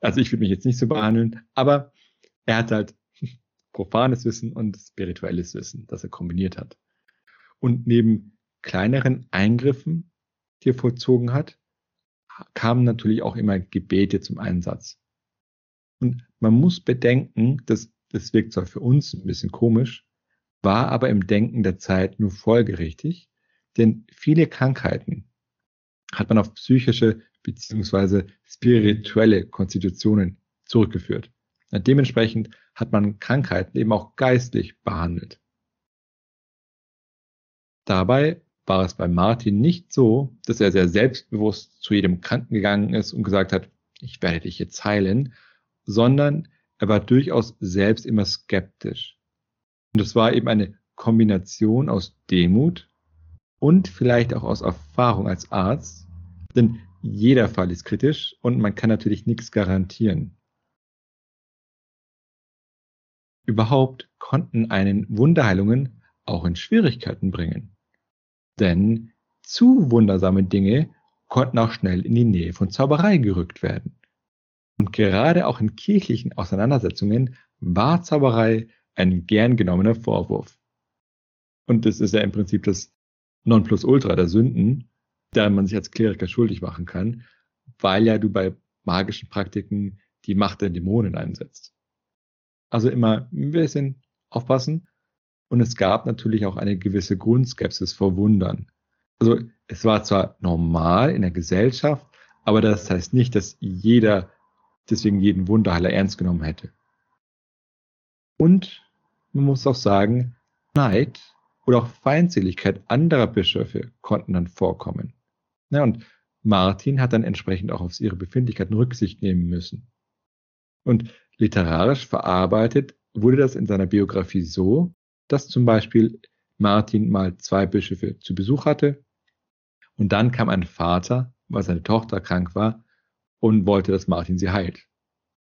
Also ich würde mich jetzt nicht so behandeln, aber er hat halt profanes Wissen und spirituelles Wissen, das er kombiniert hat. Und neben kleineren Eingriffen, die er vollzogen hat, kamen natürlich auch immer Gebete zum Einsatz. Und man muss bedenken, dass das wirkt zwar für uns ein bisschen komisch, war aber im Denken der Zeit nur folgerichtig, denn viele Krankheiten hat man auf psychische beziehungsweise spirituelle Konstitutionen zurückgeführt. Dementsprechend hat man Krankheiten eben auch geistlich behandelt. Dabei war es bei Martin nicht so, dass er sehr selbstbewusst zu jedem Kranken gegangen ist und gesagt hat, ich werde dich jetzt heilen, sondern er war durchaus selbst immer skeptisch. Und es war eben eine Kombination aus Demut und vielleicht auch aus Erfahrung als Arzt, denn jeder Fall ist kritisch und man kann natürlich nichts garantieren. Überhaupt konnten einen Wunderheilungen auch in Schwierigkeiten bringen. Denn zu wundersame Dinge konnten auch schnell in die Nähe von Zauberei gerückt werden. Und gerade auch in kirchlichen Auseinandersetzungen war Zauberei ein gern genommener Vorwurf. Und das ist ja im Prinzip das Nonplusultra der Sünden, der man sich als Kleriker schuldig machen kann, weil ja du bei magischen Praktiken die Macht der Dämonen einsetzt. Also immer ein bisschen aufpassen. Und es gab natürlich auch eine gewisse Grundskepsis vor Wundern. Also es war zwar normal in der Gesellschaft, aber das heißt nicht, dass jeder deswegen jeden Wunderheiler ernst genommen hätte. Und man muss auch sagen, Neid oder auch Feindseligkeit anderer Bischöfe konnten dann vorkommen. Ja, und Martin hat dann entsprechend auch auf ihre Befindlichkeiten Rücksicht nehmen müssen. Und literarisch verarbeitet wurde das in seiner Biografie so, dass zum Beispiel Martin mal zwei Bischöfe zu Besuch hatte und dann kam ein Vater, weil seine Tochter krank war und wollte, dass Martin sie heilt.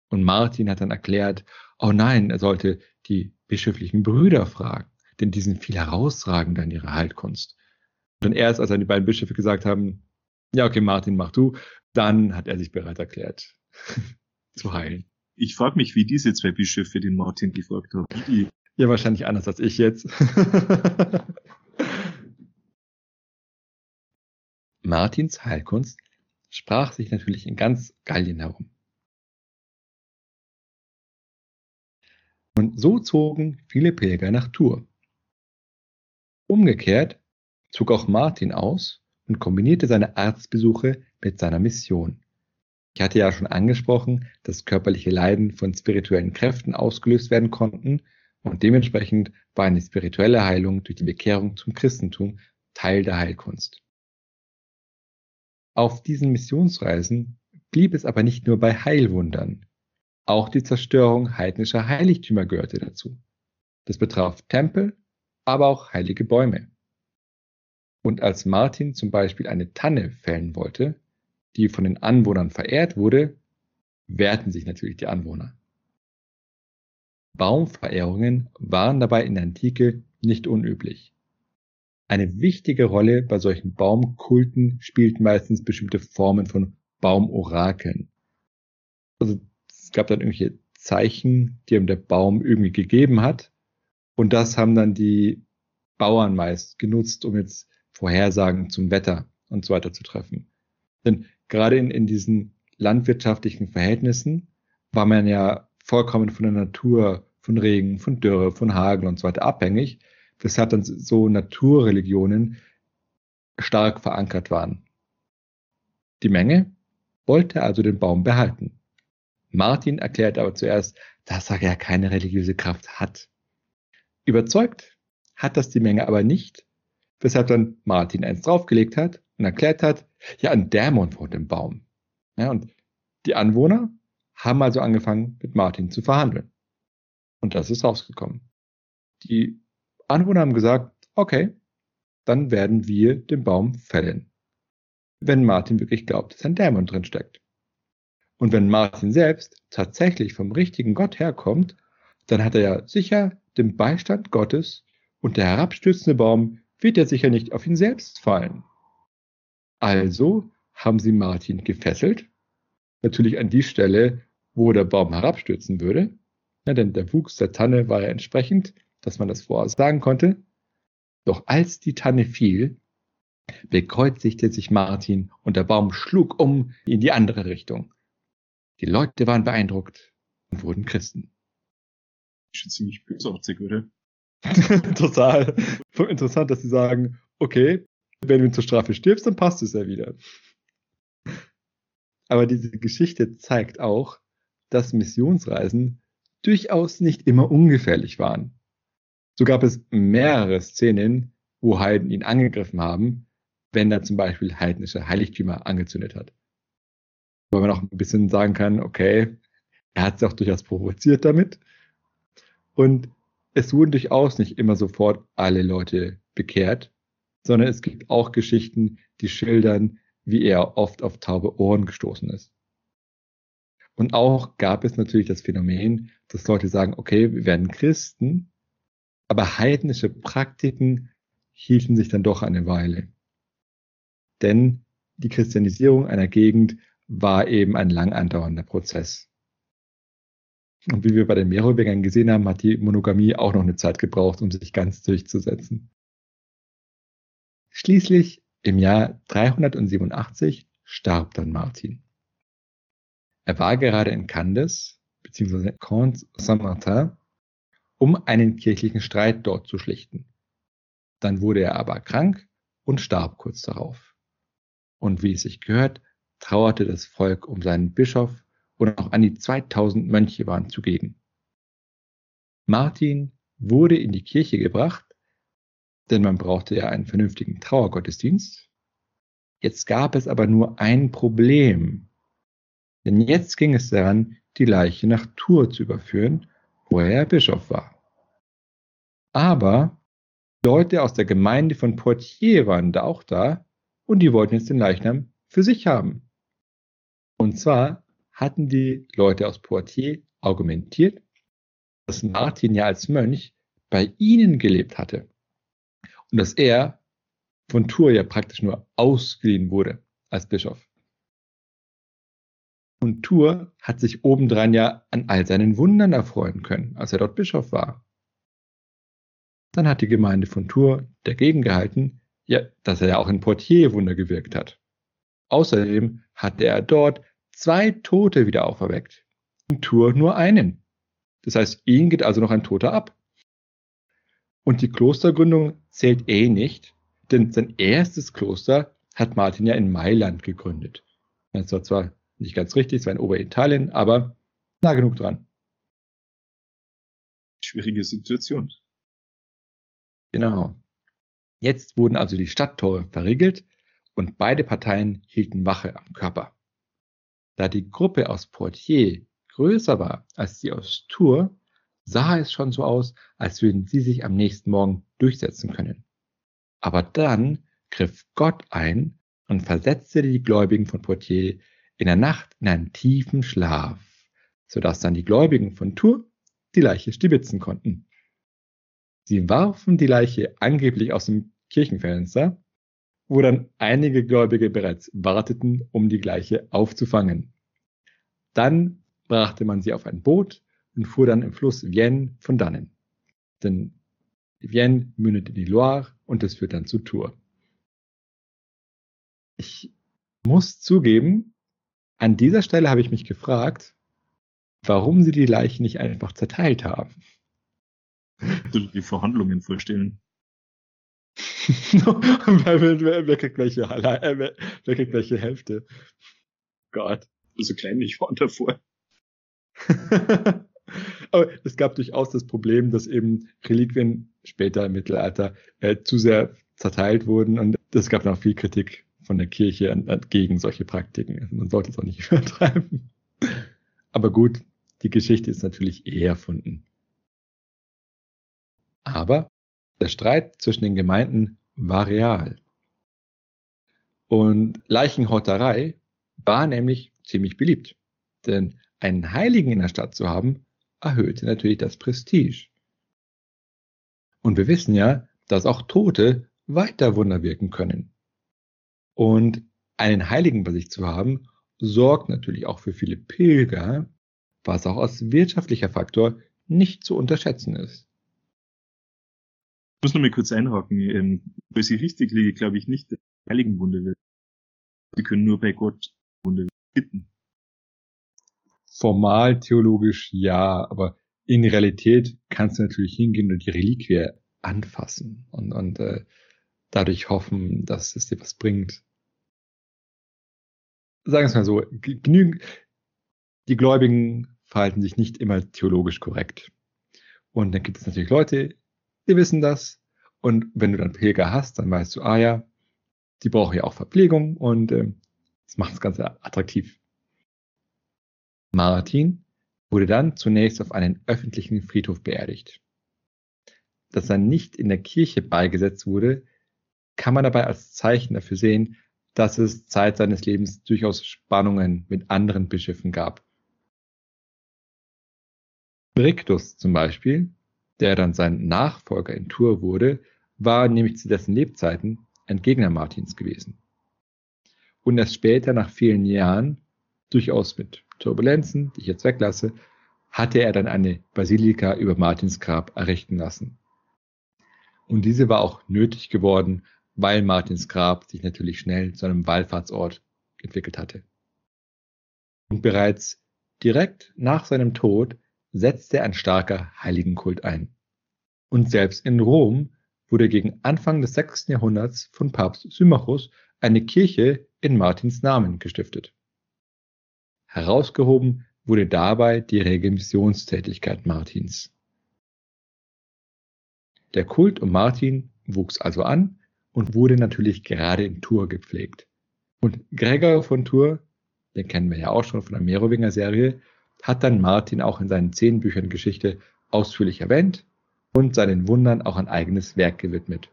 Und Martin hat dann erklärt, oh nein, er sollte die bischöflichen Brüder fragen, denn die sind viel herausragender in ihrer Heilkunst. Und erst, als dann die beiden Bischöfe gesagt haben, ja, okay, Martin, mach du, dann hat er sich bereit erklärt, *laughs* zu heilen. Ich frage mich, wie diese zwei Bischöfe den Martin gefragt haben. Die ja, wahrscheinlich anders als ich jetzt. *laughs* Martins Heilkunst sprach sich natürlich in ganz Gallien herum. Und so zogen viele Pilger nach Tours. Umgekehrt zog auch Martin aus und kombinierte seine Arztbesuche mit seiner Mission. Ich hatte ja schon angesprochen, dass körperliche Leiden von spirituellen Kräften ausgelöst werden konnten und dementsprechend war eine spirituelle Heilung durch die Bekehrung zum Christentum Teil der Heilkunst. Auf diesen Missionsreisen blieb es aber nicht nur bei Heilwundern. Auch die Zerstörung heidnischer Heiligtümer gehörte dazu. Das betraf Tempel, aber auch heilige Bäume. Und als Martin zum Beispiel eine Tanne fällen wollte, die von den Anwohnern verehrt wurde, wehrten sich natürlich die Anwohner. Baumverehrungen waren dabei in der Antike nicht unüblich. Eine wichtige Rolle bei solchen Baumkulten spielten meistens bestimmte Formen von Baumorakeln. Also es gab dann irgendwelche Zeichen, die ihm der Baum irgendwie gegeben hat. Und das haben dann die Bauern meist genutzt, um jetzt Vorhersagen zum Wetter und so weiter zu treffen. Denn gerade in, in diesen landwirtschaftlichen Verhältnissen war man ja vollkommen von der Natur, von Regen, von Dürre, von Hagel und so weiter abhängig, weshalb dann so Naturreligionen stark verankert waren. Die Menge wollte also den Baum behalten. Martin erklärt aber zuerst, dass er ja keine religiöse Kraft hat. Überzeugt hat das die Menge aber nicht, weshalb dann Martin eins draufgelegt hat und erklärt hat, ja, ein Dämon wohnt im Baum. Ja, und die Anwohner haben also angefangen, mit Martin zu verhandeln. Und das ist rausgekommen. Die Anwohner haben gesagt, okay, dann werden wir den Baum fällen. Wenn Martin wirklich glaubt, dass ein Dämon drin steckt. Und wenn Martin selbst tatsächlich vom richtigen Gott herkommt, dann hat er ja sicher den Beistand Gottes und der herabstürzende Baum wird ja sicher nicht auf ihn selbst fallen. Also haben sie Martin gefesselt, natürlich an die Stelle, wo der Baum herabstürzen würde, ja, denn der Wuchs der Tanne war ja entsprechend, dass man das voraussagen konnte. Doch als die Tanne fiel, bekreuzigte sich Martin und der Baum schlug um in die andere Richtung. Die Leute waren beeindruckt und wurden Christen. Schon ziemlich bösartig, oder? *laughs* Total. Interessant, dass sie sagen, okay, wenn du zur Strafe stirbst, dann passt es ja wieder. Aber diese Geschichte zeigt auch, dass Missionsreisen durchaus nicht immer ungefährlich waren. So gab es mehrere Szenen, wo Heiden ihn angegriffen haben, wenn er zum Beispiel heidnische Heiligtümer angezündet hat. Wo man auch ein bisschen sagen kann, okay, er hat es auch durchaus provoziert damit. Und es wurden durchaus nicht immer sofort alle Leute bekehrt, sondern es gibt auch Geschichten, die schildern, wie er oft auf taube Ohren gestoßen ist. Und auch gab es natürlich das Phänomen, dass Leute sagen, okay, wir werden Christen, aber heidnische Praktiken hielten sich dann doch eine Weile. Denn die Christianisierung einer Gegend war eben ein lang andauernder Prozess. Und wie wir bei den Merowingern gesehen haben, hat die Monogamie auch noch eine Zeit gebraucht, um sich ganz durchzusetzen. Schließlich im Jahr 387 starb dann Martin. Er war gerade in Candes, beziehungsweise Comte Saint-Martin, um einen kirchlichen Streit dort zu schlichten. Dann wurde er aber krank und starb kurz darauf. Und wie es sich gehört, trauerte das Volk um seinen Bischof und auch an die 2000 Mönche waren zugegen. Martin wurde in die Kirche gebracht, denn man brauchte ja einen vernünftigen Trauergottesdienst. Jetzt gab es aber nur ein Problem. Denn jetzt ging es daran, die Leiche nach Tours zu überführen, wo er Bischof war. Aber Leute aus der Gemeinde von Poitiers waren da auch da und die wollten jetzt den Leichnam für sich haben. Und zwar hatten die Leute aus Poitiers argumentiert, dass Martin ja als Mönch bei ihnen gelebt hatte und dass er von Tours ja praktisch nur ausgeliehen wurde als Bischof. Und Tours hat sich obendrein ja an all seinen Wundern erfreuen können, als er dort Bischof war. Dann hat die Gemeinde von Tours dagegen gehalten, ja, dass er ja auch in Poitiers Wunder gewirkt hat. Außerdem hatte er dort zwei Tote wieder auferweckt. In Tours nur einen. Das heißt, ihn geht also noch ein Toter ab. Und die Klostergründung zählt eh nicht, denn sein erstes Kloster hat Martin ja in Mailand gegründet. Das war zwar nicht ganz richtig, es war in Oberitalien, aber nah genug dran. Schwierige Situation. Genau. Jetzt wurden also die Stadttore verriegelt und beide Parteien hielten Wache am Körper. Da die Gruppe aus Poitiers größer war als die aus Tours, sah es schon so aus, als würden sie sich am nächsten Morgen durchsetzen können. Aber dann griff Gott ein und versetzte die Gläubigen von Poitiers in der Nacht in einen tiefen Schlaf, sodass dann die Gläubigen von Tours die Leiche stibitzen konnten. Sie warfen die Leiche angeblich aus dem Kirchenfenster, wo dann einige Gläubige bereits warteten, um die Leiche aufzufangen. Dann brachte man sie auf ein Boot und fuhr dann im Fluss Vienne von dannen. Denn Vienne mündet in die Loire und es führt dann zu Tours. Ich muss zugeben, an dieser Stelle habe ich mich gefragt, warum sie die Leiche nicht einfach zerteilt haben. Die Verhandlungen vorstellen. *laughs* wer, wer, wer, kriegt welche, äh, wer, wer kriegt welche Hälfte? Gott. So klein ich war davor. *laughs* Aber es gab durchaus das Problem, dass eben Reliquien später im Mittelalter äh, zu sehr zerteilt wurden und es gab noch viel Kritik von der Kirche gegen solche Praktiken. Also man sollte es auch nicht *laughs* übertreiben. Aber gut, die Geschichte ist natürlich eh erfunden. Aber der Streit zwischen den Gemeinden war real. Und Leichenhauterei war nämlich ziemlich beliebt. Denn einen Heiligen in der Stadt zu haben, erhöhte natürlich das Prestige. Und wir wissen ja, dass auch Tote weiter Wunder wirken können. Und einen Heiligen bei sich zu haben, sorgt natürlich auch für viele Pilger, was auch als wirtschaftlicher Faktor nicht zu unterschätzen ist. Ich muss noch mal kurz einhaken. Ähm, weil sie richtig liege, glaube ich nicht, dass Heiligenwunde wird. Sie können nur bei Gott Wunde bitten. Formal theologisch ja, aber in Realität kannst du natürlich hingehen und die Reliquie anfassen und, und äh, dadurch hoffen, dass es dir was bringt. Sagen wir es mal so, genügend, die Gläubigen verhalten sich nicht immer theologisch korrekt. Und dann gibt es natürlich Leute, die wissen das. Und wenn du dann Pilger hast, dann weißt du, ah ja, die brauchen ja auch Verpflegung und äh, das macht das Ganze attraktiv. Martin wurde dann zunächst auf einen öffentlichen Friedhof beerdigt. Dass er nicht in der Kirche beigesetzt wurde, kann man dabei als Zeichen dafür sehen, dass es Zeit seines Lebens durchaus Spannungen mit anderen Bischöfen gab. Brictus zum Beispiel, der dann sein Nachfolger in Tours wurde, war nämlich zu dessen Lebzeiten ein Gegner Martins gewesen. Und erst später, nach vielen Jahren, durchaus mit Turbulenzen, die ich jetzt weglasse, hatte er dann eine Basilika über Martins Grab errichten lassen. Und diese war auch nötig geworden, weil Martins Grab sich natürlich schnell zu einem Wallfahrtsort entwickelt hatte. Und bereits direkt nach seinem Tod setzte ein starker Heiligenkult ein. Und selbst in Rom wurde gegen Anfang des 6. Jahrhunderts von Papst Symmachus eine Kirche in Martins Namen gestiftet. Herausgehoben wurde dabei die rege Missionstätigkeit Martins. Der Kult um Martin wuchs also an und wurde natürlich gerade in Tours gepflegt. Und Gregor von Tours, den kennen wir ja auch schon von der Merowinger Serie, hat dann Martin auch in seinen zehn Büchern Geschichte ausführlich erwähnt und seinen Wundern auch ein eigenes Werk gewidmet.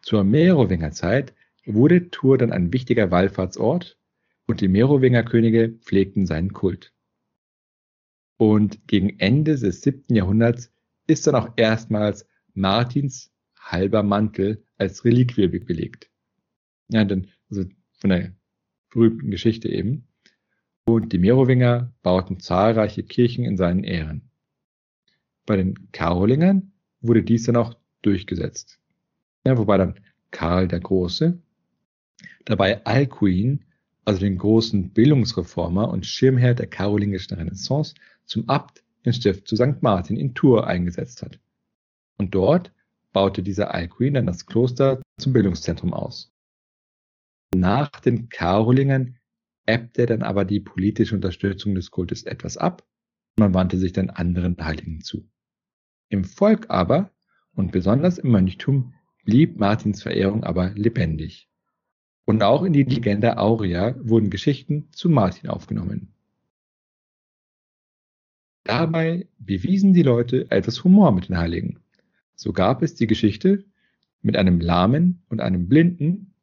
Zur Merowinger Zeit wurde Tours dann ein wichtiger Wallfahrtsort und die Merowinger Könige pflegten seinen Kult. Und gegen Ende des siebten Jahrhunderts ist dann auch erstmals Martins halber Mantel als Reliquie belegt. Ja, dann, also von der berühmten Geschichte eben. Und die Merowinger bauten zahlreiche Kirchen in seinen Ehren. Bei den Karolingern wurde dies dann auch durchgesetzt. Ja, wobei dann Karl der Große dabei Alcuin, also den großen Bildungsreformer und Schirmherr der karolingischen Renaissance, zum Abt im Stift zu St. Martin in Tours eingesetzt hat. Und dort baute dieser Alcuin dann das Kloster zum Bildungszentrum aus. Nach den Karolingern ebbte dann aber die politische Unterstützung des Kultes etwas ab und man wandte sich dann anderen Heiligen zu. Im Volk aber und besonders im Mönchtum blieb Martins Verehrung aber lebendig. Und auch in die Legende Aurea wurden Geschichten zu Martin aufgenommen. Dabei bewiesen die Leute etwas Humor mit den Heiligen. So gab es die Geschichte mit einem Lahmen und einem Blinden.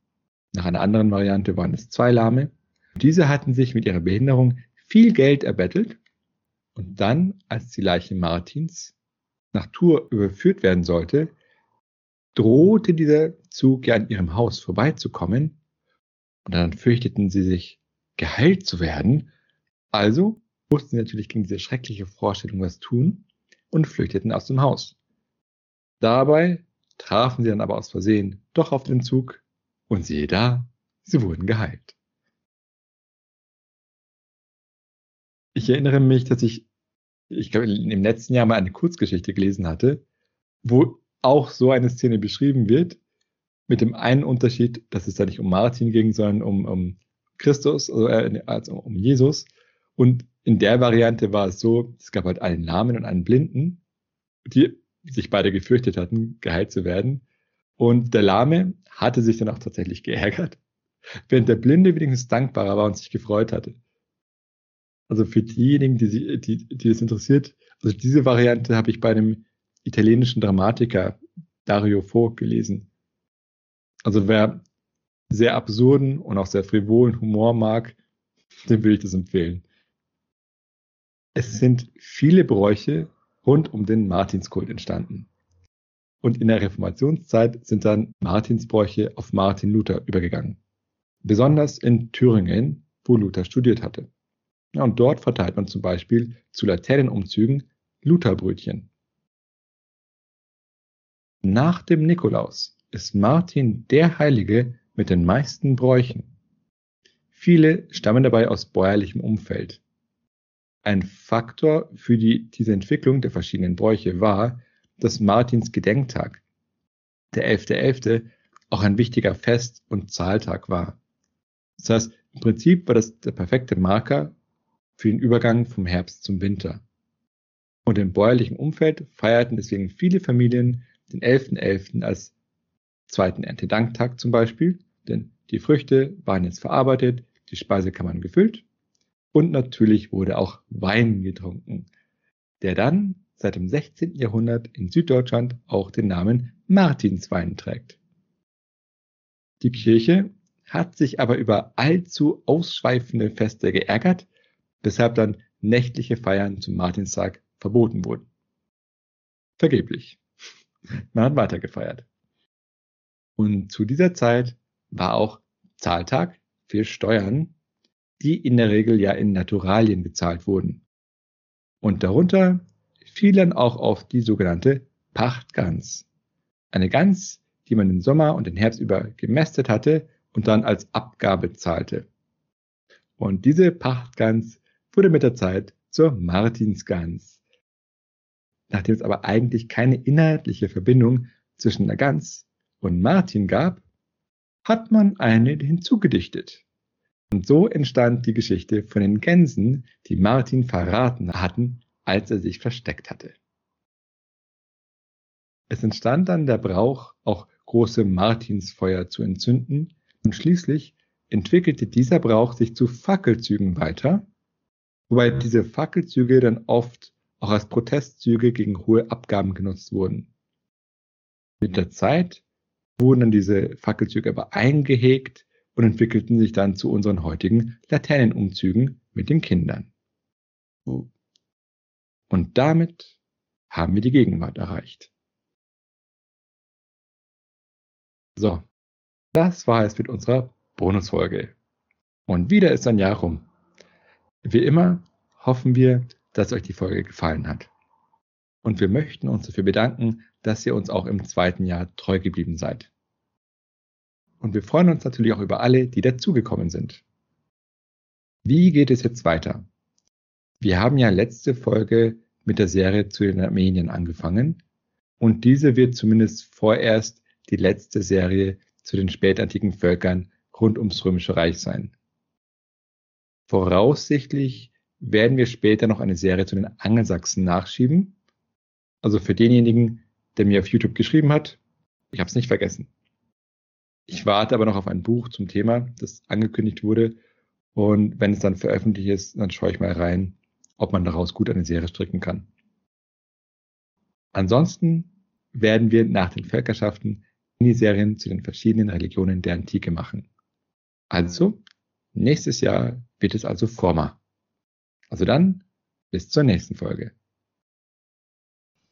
Nach einer anderen Variante waren es zwei Lahme. Diese hatten sich mit ihrer Behinderung viel Geld erbettelt und dann, als die Leiche Martins nach Tours überführt werden sollte, drohte dieser Zug ja an ihrem Haus vorbeizukommen und dann fürchteten sie sich, geheilt zu werden. Also mussten sie natürlich gegen diese schreckliche Vorstellung was tun und flüchteten aus dem Haus. Dabei trafen sie dann aber aus Versehen doch auf den Zug und siehe da, sie wurden geheilt. Ich erinnere mich, dass ich, ich glaube, im letzten Jahr mal eine Kurzgeschichte gelesen hatte, wo auch so eine Szene beschrieben wird, mit dem einen Unterschied, dass es da nicht um Martin ging, sondern um, um Christus, also, also um Jesus. Und in der Variante war es so, es gab halt einen Namen und einen Blinden, die sich beide gefürchtet hatten, geheilt zu werden. Und der Lahme hatte sich dann auch tatsächlich geärgert, während der Blinde wenigstens dankbarer war und sich gefreut hatte. Also für diejenigen, die, die, die es interessiert, also diese Variante habe ich bei einem italienischen Dramatiker Dario Fo gelesen. Also wer sehr absurden und auch sehr frivolen Humor mag, dem will ich das empfehlen. Es sind viele Bräuche, rund um den Martinskult entstanden. Und in der Reformationszeit sind dann Martinsbräuche auf Martin Luther übergegangen. besonders in Thüringen, wo Luther studiert hatte. Und dort verteilt man zum Beispiel zu Laternenumzügen Lutherbrötchen. Nach dem Nikolaus ist Martin der Heilige mit den meisten Bräuchen. Viele stammen dabei aus bäuerlichem Umfeld. Ein Faktor für die, diese Entwicklung der verschiedenen Bräuche war, dass Martins Gedenktag, der 11.11., .11., auch ein wichtiger Fest- und Zahltag war. Das heißt, im Prinzip war das der perfekte Marker für den Übergang vom Herbst zum Winter. Und im bäuerlichen Umfeld feierten deswegen viele Familien den 11.11. .11. als zweiten Erntedanktag zum Beispiel, denn die Früchte waren jetzt verarbeitet, die Speisekammern gefüllt und natürlich wurde auch Wein getrunken, der dann seit dem 16. Jahrhundert in Süddeutschland auch den Namen Martinswein trägt. Die Kirche hat sich aber über allzu ausschweifende Feste geärgert, weshalb dann nächtliche Feiern zum Martinstag verboten wurden. Vergeblich. Man hat weiter gefeiert. Und zu dieser Zeit war auch Zahltag für Steuern, die in der Regel ja in Naturalien bezahlt wurden. Und darunter fiel dann auch auf die sogenannte Pachtgans. Eine Gans, die man den Sommer und den Herbst über gemästet hatte und dann als Abgabe zahlte. Und diese Pachtgans wurde mit der Zeit zur Martinsgans. Nachdem es aber eigentlich keine inhaltliche Verbindung zwischen der Gans und Martin gab, hat man eine hinzugedichtet. Und so entstand die Geschichte von den Gänsen, die Martin verraten hatten, als er sich versteckt hatte. Es entstand dann der Brauch, auch große Martinsfeuer zu entzünden, und schließlich entwickelte dieser Brauch sich zu Fackelzügen weiter, wobei diese Fackelzüge dann oft auch als Protestzüge gegen hohe Abgaben genutzt wurden. Mit der Zeit wurden dann diese Fackelzüge aber eingehegt und entwickelten sich dann zu unseren heutigen Laternenumzügen mit den Kindern. Und damit haben wir die Gegenwart erreicht. So, das war es mit unserer Bonusfolge. Und wieder ist ein Jahr rum. Wie immer hoffen wir, dass euch die Folge gefallen hat. Und wir möchten uns dafür bedanken, dass ihr uns auch im zweiten Jahr treu geblieben seid. Und wir freuen uns natürlich auch über alle, die dazugekommen sind. Wie geht es jetzt weiter? Wir haben ja letzte Folge mit der Serie zu den Armenien angefangen und diese wird zumindest vorerst die letzte Serie zu den spätantiken Völkern rund ums Römische Reich sein. Voraussichtlich werden wir später noch eine Serie zu den Angelsachsen nachschieben. Also für denjenigen, der mir auf YouTube geschrieben hat, ich habe es nicht vergessen. Ich warte aber noch auf ein Buch zum Thema, das angekündigt wurde. Und wenn es dann veröffentlicht ist, dann schaue ich mal rein, ob man daraus gut eine Serie stricken kann. Ansonsten werden wir nach den Völkerschaften Miniserien zu den verschiedenen Religionen der Antike machen. Also, nächstes Jahr wird es also Forma. Also dann, bis zur nächsten Folge.